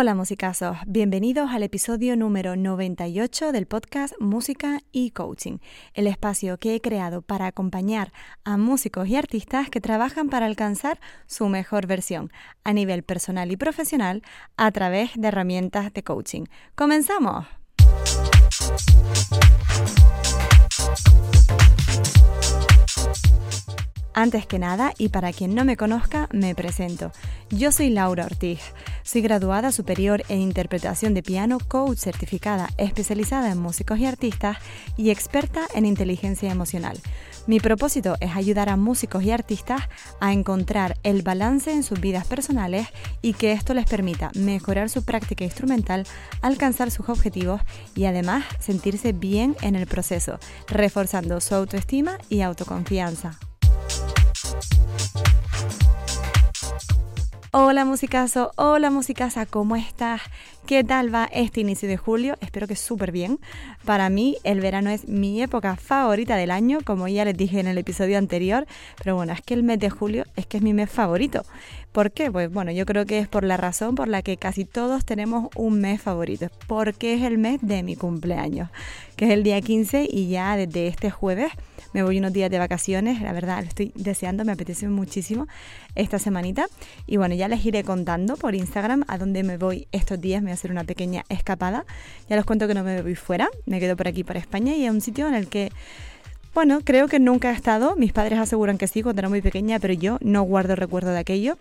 Hola musicazos, bienvenidos al episodio número 98 del podcast Música y Coaching, el espacio que he creado para acompañar a músicos y artistas que trabajan para alcanzar su mejor versión a nivel personal y profesional a través de herramientas de coaching. ¡Comenzamos! Antes que nada, y para quien no me conozca, me presento. Yo soy Laura Ortiz. Soy graduada superior en interpretación de piano, coach certificada especializada en músicos y artistas y experta en inteligencia emocional. Mi propósito es ayudar a músicos y artistas a encontrar el balance en sus vidas personales y que esto les permita mejorar su práctica instrumental, alcanzar sus objetivos y además sentirse bien en el proceso, reforzando su autoestima y autoconfianza. Hola musicazo, hola musicasa, ¿cómo estás? ¿Qué tal va este inicio de julio? Espero que súper bien. Para mí el verano es mi época favorita del año, como ya les dije en el episodio anterior, pero bueno, es que el mes de julio es que es mi mes favorito. ¿Por qué? Pues bueno, yo creo que es por la razón por la que casi todos tenemos un mes favorito, porque es el mes de mi cumpleaños, que es el día 15 y ya desde este jueves me voy unos días de vacaciones, la verdad lo estoy deseando, me apetece muchísimo esta semanita y bueno, ya les iré contando por Instagram a dónde me voy estos días, me voy a hacer una pequeña escapada, ya les cuento que no me voy fuera, me quedo por aquí por España y es un sitio en el que bueno, creo que nunca he estado. Mis padres aseguran que sí cuando era muy pequeña, pero yo no guardo recuerdo de aquello.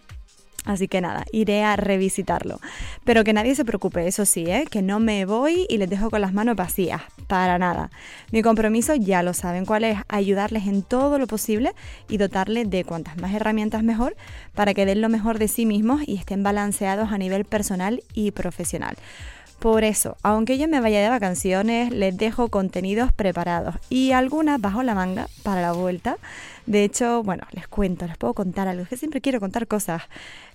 Así que nada, iré a revisitarlo. Pero que nadie se preocupe, eso sí, ¿eh? que no me voy y les dejo con las manos vacías, para nada. Mi compromiso ya lo saben cuál es, ayudarles en todo lo posible y dotarles de cuantas más herramientas mejor para que den lo mejor de sí mismos y estén balanceados a nivel personal y profesional. Por eso, aunque yo me vaya de vacaciones, les dejo contenidos preparados y algunas bajo la manga para la vuelta. De hecho, bueno, les cuento, les puedo contar algo, que siempre quiero contar cosas.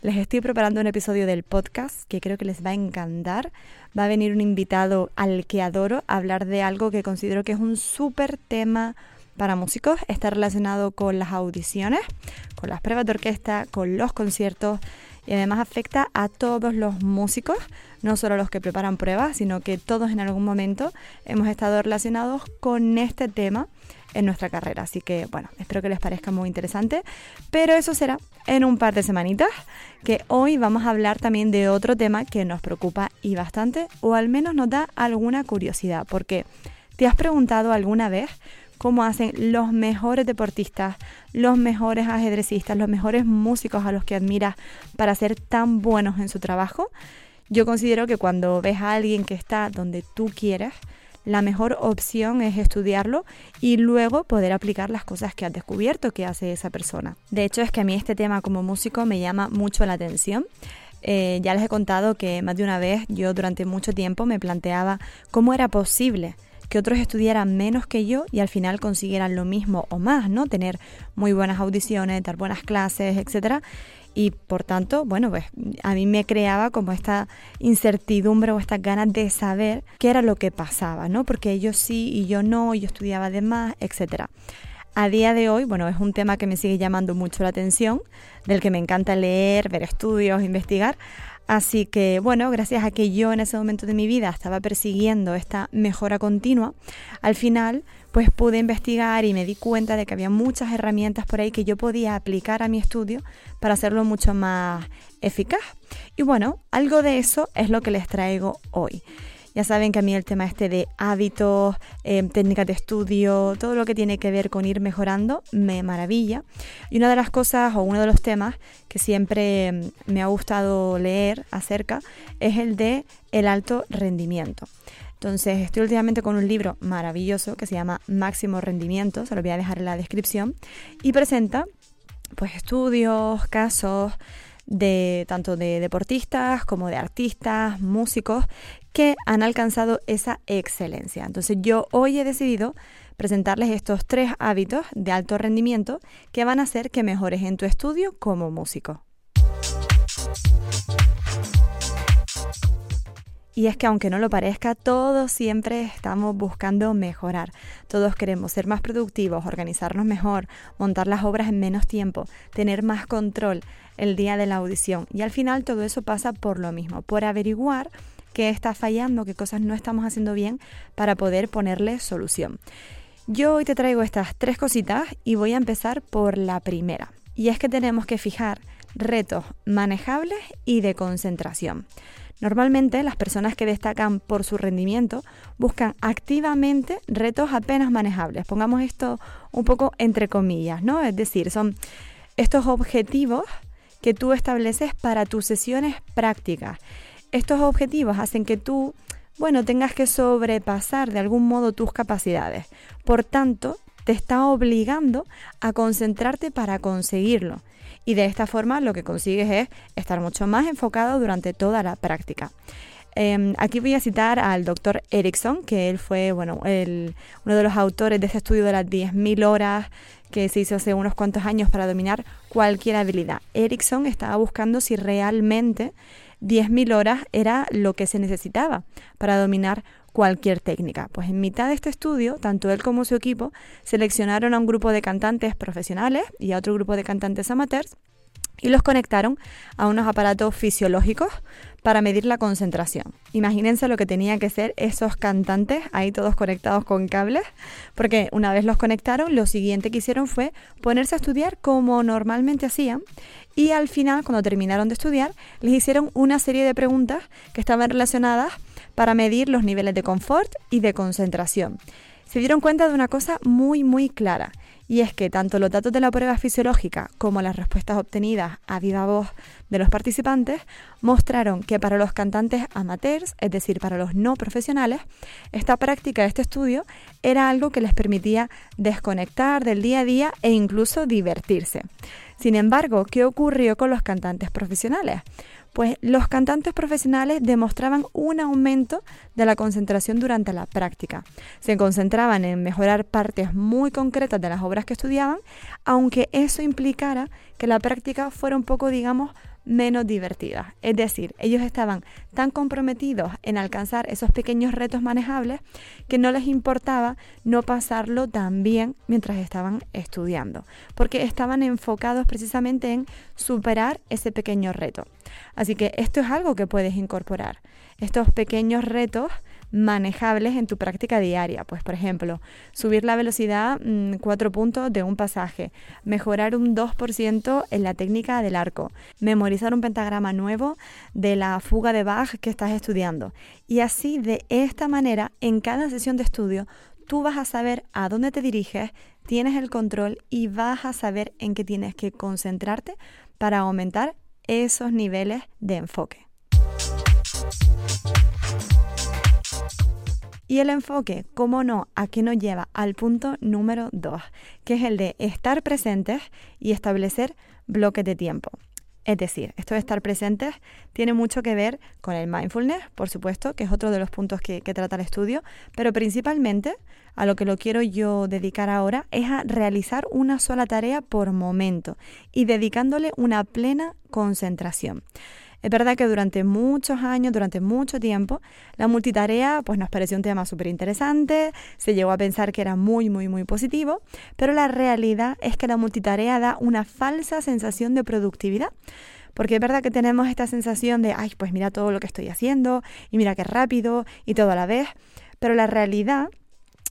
Les estoy preparando un episodio del podcast que creo que les va a encantar. Va a venir un invitado al que adoro hablar de algo que considero que es un súper tema para músicos. Está relacionado con las audiciones, con las pruebas de orquesta, con los conciertos y además afecta a todos los músicos, no solo los que preparan pruebas, sino que todos en algún momento hemos estado relacionados con este tema en nuestra carrera. Así que bueno, espero que les parezca muy interesante, pero eso será en un par de semanitas, que hoy vamos a hablar también de otro tema que nos preocupa y bastante, o al menos nos da alguna curiosidad, porque ¿te has preguntado alguna vez cómo hacen los mejores deportistas, los mejores ajedrecistas, los mejores músicos a los que admiras para ser tan buenos en su trabajo. Yo considero que cuando ves a alguien que está donde tú quieres, la mejor opción es estudiarlo y luego poder aplicar las cosas que has descubierto que hace esa persona. De hecho, es que a mí este tema como músico me llama mucho la atención. Eh, ya les he contado que más de una vez yo durante mucho tiempo me planteaba cómo era posible que otros estudiaran menos que yo y al final consiguieran lo mismo o más, ¿no? Tener muy buenas audiciones, dar buenas clases, etcétera. Y por tanto, bueno, pues a mí me creaba como esta incertidumbre o estas ganas de saber qué era lo que pasaba, ¿no? Porque ellos sí y yo no, yo estudiaba de más, etcétera. A día de hoy, bueno, es un tema que me sigue llamando mucho la atención, del que me encanta leer, ver estudios, investigar. Así que bueno, gracias a que yo en ese momento de mi vida estaba persiguiendo esta mejora continua, al final pues pude investigar y me di cuenta de que había muchas herramientas por ahí que yo podía aplicar a mi estudio para hacerlo mucho más eficaz. Y bueno, algo de eso es lo que les traigo hoy. Ya saben que a mí el tema este de hábitos, eh, técnicas de estudio, todo lo que tiene que ver con ir mejorando, me maravilla. Y una de las cosas o uno de los temas que siempre mm, me ha gustado leer acerca es el de el alto rendimiento. Entonces, estoy últimamente con un libro maravilloso que se llama Máximo Rendimiento, se lo voy a dejar en la descripción, y presenta pues estudios, casos de tanto de deportistas como de artistas, músicos que han alcanzado esa excelencia. Entonces yo hoy he decidido presentarles estos tres hábitos de alto rendimiento que van a hacer que mejores en tu estudio como músico. Y es que aunque no lo parezca, todos siempre estamos buscando mejorar. Todos queremos ser más productivos, organizarnos mejor, montar las obras en menos tiempo, tener más control el día de la audición. Y al final todo eso pasa por lo mismo, por averiguar qué está fallando, qué cosas no estamos haciendo bien para poder ponerle solución. Yo hoy te traigo estas tres cositas y voy a empezar por la primera. Y es que tenemos que fijar retos manejables y de concentración. Normalmente las personas que destacan por su rendimiento buscan activamente retos apenas manejables. Pongamos esto un poco entre comillas, ¿no? Es decir, son estos objetivos que tú estableces para tus sesiones prácticas. Estos objetivos hacen que tú, bueno, tengas que sobrepasar de algún modo tus capacidades. Por tanto, te está obligando a concentrarte para conseguirlo y de esta forma lo que consigues es estar mucho más enfocado durante toda la práctica. Em, aquí voy a citar al doctor Erickson, que él fue bueno, uno de los autores de este estudio de las 10.000 horas que se hizo hace unos cuantos años para dominar cualquier habilidad. Erickson estaba buscando si realmente 10.000 horas era lo que se necesitaba para dominar cualquier técnica. Pues en mitad de este estudio, tanto él como su equipo seleccionaron a un grupo de cantantes profesionales y a otro grupo de cantantes amateurs y los conectaron a unos aparatos fisiológicos para medir la concentración. Imagínense lo que tenían que ser esos cantantes ahí todos conectados con cables, porque una vez los conectaron, lo siguiente que hicieron fue ponerse a estudiar como normalmente hacían y al final, cuando terminaron de estudiar, les hicieron una serie de preguntas que estaban relacionadas para medir los niveles de confort y de concentración. Se dieron cuenta de una cosa muy muy clara, y es que tanto los datos de la prueba fisiológica como las respuestas obtenidas a viva voz de los participantes mostraron que para los cantantes amateurs, es decir, para los no profesionales, esta práctica, este estudio, era algo que les permitía desconectar del día a día e incluso divertirse. Sin embargo, ¿qué ocurrió con los cantantes profesionales? Pues los cantantes profesionales demostraban un aumento de la concentración durante la práctica. Se concentraban en mejorar partes muy concretas de las obras que estudiaban, aunque eso implicara que la práctica fuera un poco, digamos, menos divertidas. Es decir, ellos estaban tan comprometidos en alcanzar esos pequeños retos manejables que no les importaba no pasarlo tan bien mientras estaban estudiando, porque estaban enfocados precisamente en superar ese pequeño reto. Así que esto es algo que puedes incorporar. Estos pequeños retos manejables en tu práctica diaria. Pues, por ejemplo, subir la velocidad 4 mm, puntos de un pasaje, mejorar un 2% en la técnica del arco, memorizar un pentagrama nuevo de la fuga de Bach que estás estudiando. Y así, de esta manera, en cada sesión de estudio, tú vas a saber a dónde te diriges, tienes el control y vas a saber en qué tienes que concentrarte para aumentar esos niveles de enfoque. Y el enfoque, cómo no, a qué nos lleva al punto número dos, que es el de estar presentes y establecer bloques de tiempo. Es decir, esto de estar presentes tiene mucho que ver con el mindfulness, por supuesto, que es otro de los puntos que, trata el estudio, pero principalmente a lo que lo quiero yo dedicar ahora es a realizar una sola tarea por momento y dedicándole una plena concentración. Es verdad que durante muchos años, durante mucho tiempo, la multitarea pues nos pareció un tema súper interesante, se llegó a pensar que era muy, muy, muy positivo, pero la realidad es que la multitarea da una falsa sensación de productividad. Porque es verdad que tenemos esta sensación de, ay, pues mira todo lo que estoy haciendo y mira qué rápido y todo a la vez, pero la realidad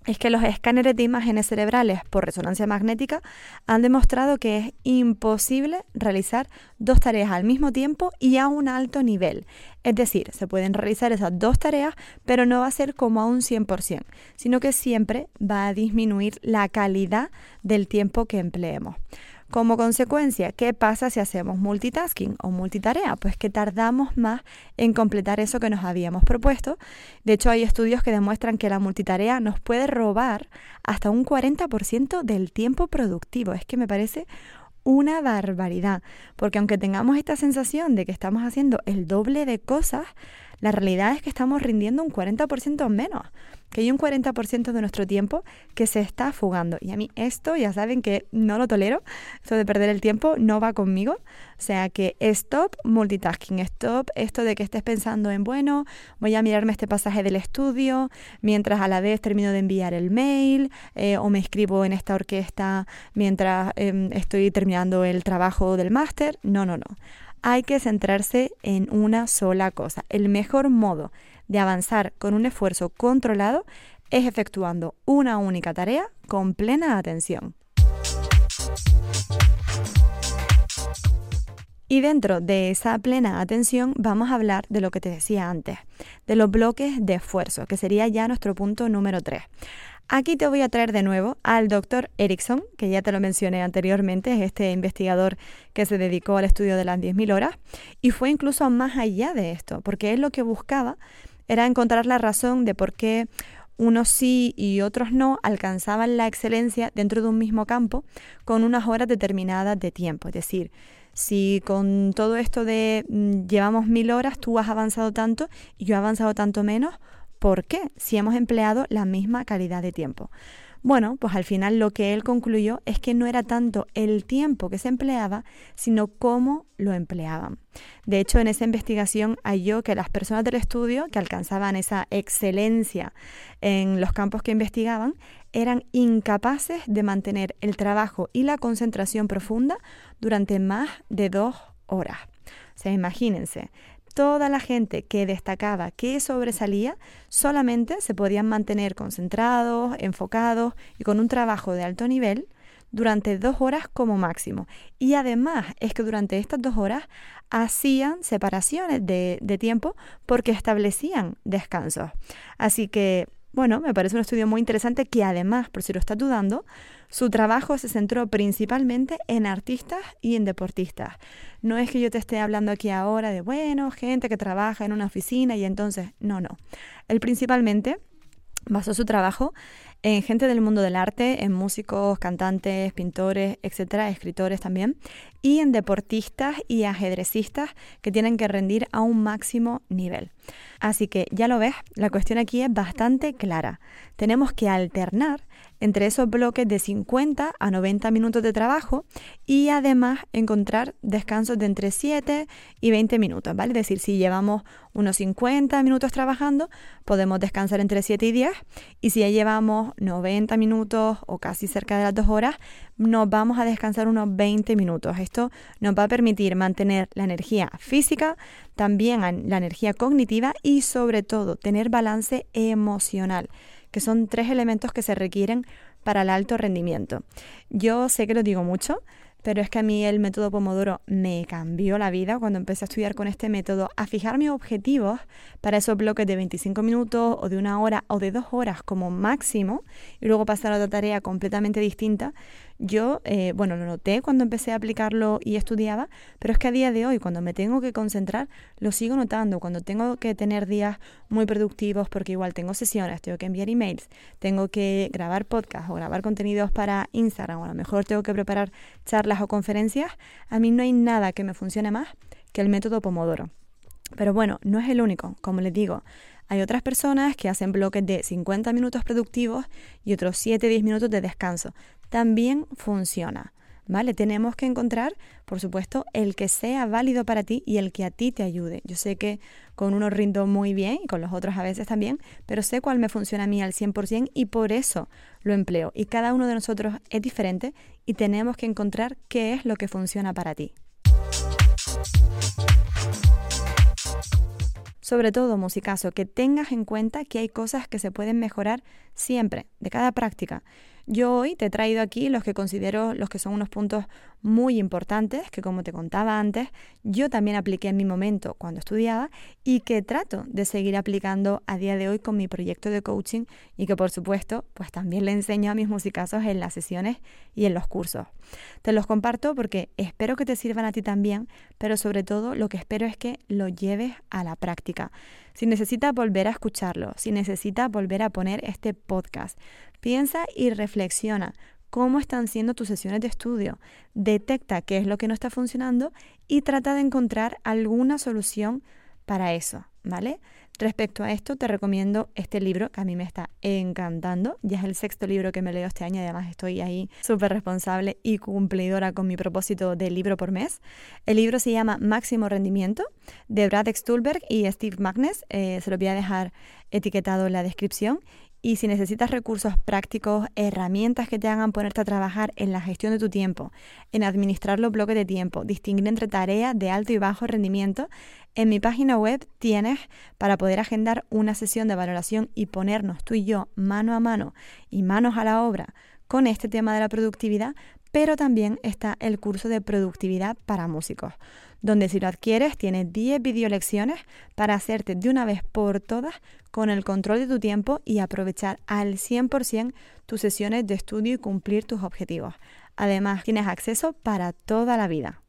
es que los escáneres de imágenes cerebrales por resonancia magnética han demostrado que es imposible realizar dos tareas al mismo tiempo y a un alto nivel. Es decir, se pueden realizar esas dos tareas, pero no va a ser como a un 100%, sino que siempre va a disminuir la calidad del tiempo que empleemos. Como consecuencia, ¿qué pasa si hacemos multitasking o multitarea? Pues que tardamos más en completar eso que nos habíamos propuesto. De hecho, hay estudios que demuestran que la multitarea nos puede robar hasta un 40% del tiempo productivo. Es que me parece una barbaridad, porque aunque tengamos esta sensación de que estamos haciendo el doble de cosas, la realidad es que estamos rindiendo un 40% menos que hay un 40% de nuestro tiempo que se está fugando. Y a mí esto, ya saben que no lo tolero, esto de perder el tiempo no va conmigo. O sea que stop multitasking, stop esto de que estés pensando en, bueno, voy a mirarme este pasaje del estudio, mientras a la vez termino de enviar el mail, eh, o me escribo en esta orquesta mientras em, estoy terminando el trabajo del máster. No, no, no. Hay que centrarse en una sola cosa. El mejor modo de avanzar con un esfuerzo controlado es efectuando una única tarea con plena atención. Y dentro de esa plena atención vamos a hablar de lo que te decía antes, de los bloques de esfuerzo, que sería ya nuestro punto número 3. Aquí te voy a traer de nuevo al doctor Erickson, que ya te lo mencioné anteriormente, es este investigador que se dedicó al estudio de las 10.000 horas y fue incluso más allá de esto, porque él lo que buscaba era encontrar la razón de por qué unos sí y otros no alcanzaban la excelencia dentro de un mismo campo con unas horas determinadas de tiempo. Es decir, si con todo esto de mm, llevamos mil horas, tú has avanzado tanto y yo he avanzado tanto menos, ¿por qué? Si hemos empleado la misma calidad de tiempo. Bueno, pues al final lo que él concluyó es que no era tanto el tiempo que se empleaba, sino cómo lo empleaban. De hecho, en esa investigación halló que las personas del estudio que alcanzaban esa excelencia en los campos que investigaban eran incapaces de mantener el trabajo y la concentración profunda durante más de dos horas. O sea, imagínense, toda la gente que destacaba, que sobresalía, solamente se podían mantener concentrados, enfocados y con un trabajo de alto nivel durante dos horas como máximo. Y además es que durante estas dos horas hacían separaciones de, tiempo porque establecían descansos. Así que bueno, me parece un estudio muy interesante que además, por si lo estás dudando, su trabajo se centró principalmente en artistas y en deportistas. No es que yo te esté hablando aquí ahora de, bueno, gente que trabaja en una oficina y entonces, no, no. Él principalmente basó su trabajo en gente del mundo del arte, en músicos, cantantes, pintores, etcétera, escritores también, y en deportistas y ajedrecistas que tienen que rendir a un máximo nivel. Así que ya lo ves, la cuestión aquí es bastante clara. Tenemos que alternar entre esos bloques de 50 a 90 minutos de trabajo y además encontrar descansos de entre 7 y 20 minutos, ¿vale? Es decir, si llevamos unos 50 minutos trabajando, podemos descansar entre 7 y 10 y si ya llevamos 90 minutos o casi cerca de las 2 horas, nos vamos a descansar unos 20 minutos. Esto nos va a permitir mantener la energía física, también la energía cognitiva y sobre todo tener balance emocional que son tres elementos que se requieren para el alto rendimiento. Yo sé que lo digo mucho, pero es que a mí el método Pomodoro me cambió la vida cuando empecé a estudiar con este método, a fijar mis objetivos para esos bloques de 25 minutos o de una hora o de dos horas como máximo y luego pasar a otra tarea completamente distinta. Yo, eh, bueno, lo noté cuando empecé a aplicarlo y estudiaba, pero es que a día de hoy, cuando me tengo que concentrar, lo sigo notando. Cuando tengo que tener días muy productivos, porque igual tengo sesiones, tengo que enviar emails, tengo que grabar podcasts o grabar contenidos para Instagram, o a lo mejor tengo que preparar charlas o conferencias, a mí no hay nada que me funcione más que el método Pomodoro. Pero bueno, no es el único, como les digo. Hay otras personas que hacen bloques de 50 minutos productivos y otros 7-10 minutos de descanso. También funciona. ¿Vale? Tenemos que encontrar, por supuesto, el que sea válido para ti y el que a ti te ayude. Yo sé que con uno rindo muy bien y con los otros a veces también, pero sé cuál me funciona a mí al 100% y por eso lo empleo. Y cada uno de nosotros es diferente y tenemos que encontrar qué es lo que funciona para ti. Sobre todo, musicazo, que tengas en cuenta que hay cosas que se pueden mejorar siempre, de cada práctica. Yo hoy te he traído aquí los que considero los que son unos puntos muy importantes que como te contaba antes, yo también apliqué en mi momento cuando estudiaba y que trato de seguir aplicando a día de hoy con mi proyecto de coaching y que por supuesto pues también le enseño a mis musicazos en las sesiones y en los cursos. Te los comparto porque espero que te sirvan a ti también, pero sobre todo lo que espero es que lo lleves a la práctica. Si necesitas volver a escucharlo, si necesitas volver a poner este podcast, piensa y reflexiona cómo están siendo tus sesiones de estudio. Detecta qué es lo que no está funcionando y trata de encontrar alguna solución para eso, ¿vale? Respecto a esto, te recomiendo este libro que a mí me está encantando. Ya es el sexto libro que me leo este año y además estoy ahí súper responsable y cumplidora con mi propósito de libro por mes. El libro se llama Máximo Rendimiento de Brad Stulberg y Steve Magnus. Eh, se lo voy a dejar etiquetado en la descripción. Y si necesitas recursos prácticos, herramientas que te hagan ponerte a trabajar en la gestión de tu tiempo, en administrar los bloques de tiempo, distinguir entre tareas de alto y bajo rendimiento, en mi página web tienes para poder agendar una sesión de valoración y ponernos tú y yo mano a mano y manos a la obra con este tema de la productividad, pero también está el curso de productividad para músicos, donde si lo adquieres tienes 10 videolecciones para hacerte de una vez por todas con el control de tu tiempo y aprovechar al 100% tus sesiones de estudio y cumplir tus objetivos. Además, tienes acceso para toda la vida.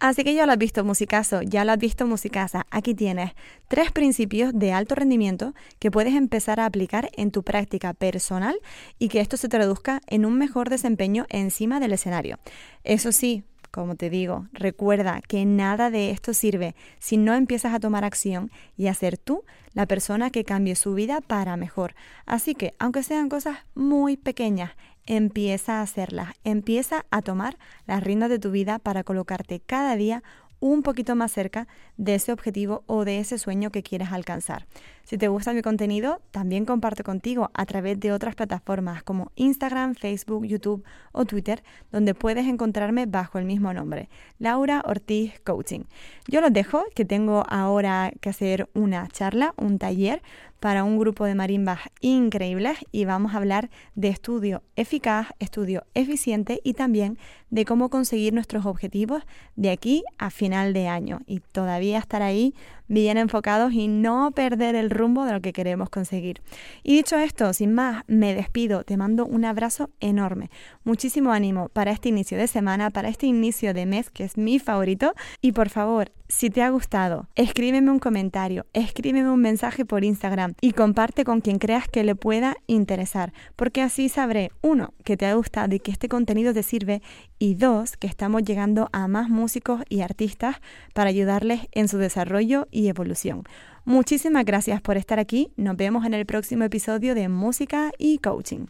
Así que ya lo has visto, musicazo, ya lo has visto, musicasa. Aquí tienes tres principios de alto rendimiento que puedes empezar a aplicar en tu práctica personal y que esto se traduzca en un mejor desempeño encima del escenario. Eso sí, como te digo, recuerda que nada de esto sirve si no empiezas a tomar acción y a ser tú la persona que cambie su vida para mejor. Así que, aunque sean cosas muy pequeñas, empieza a hacerlas, empieza a tomar las riendas de tu vida para colocarte cada día un poquito más cerca de ese objetivo o de ese sueño que quieres alcanzar. Si te gusta mi contenido, también comparto contigo a través de otras plataformas como Instagram, Facebook, YouTube o Twitter, donde puedes encontrarme bajo el mismo nombre, Laura Ortiz Coaching. Yo los dejo, que tengo ahora que hacer una charla, un taller para un grupo de marimbas increíbles y vamos a hablar de estudio eficaz, estudio eficiente y también de cómo conseguir nuestros objetivos de aquí a final de año. Y todavía estar ahí bien enfocados y no perder el rumbo de lo que queremos conseguir. Y dicho esto, sin más, me despido, te mando un abrazo enorme, muchísimo ánimo para este inicio de semana, para este inicio de mes que es mi favorito. Y por favor, si te ha gustado, escríbeme un comentario, escríbeme un mensaje por Instagram y comparte con quien creas que le pueda interesar, porque así sabré, uno, que te ha gustado y que este contenido te sirve y dos, que estamos llegando a más músicos y artistas para ayudarles en su desarrollo y evolución. Muchísimas gracias por estar aquí. Nos vemos en el próximo episodio de Música y Coaching.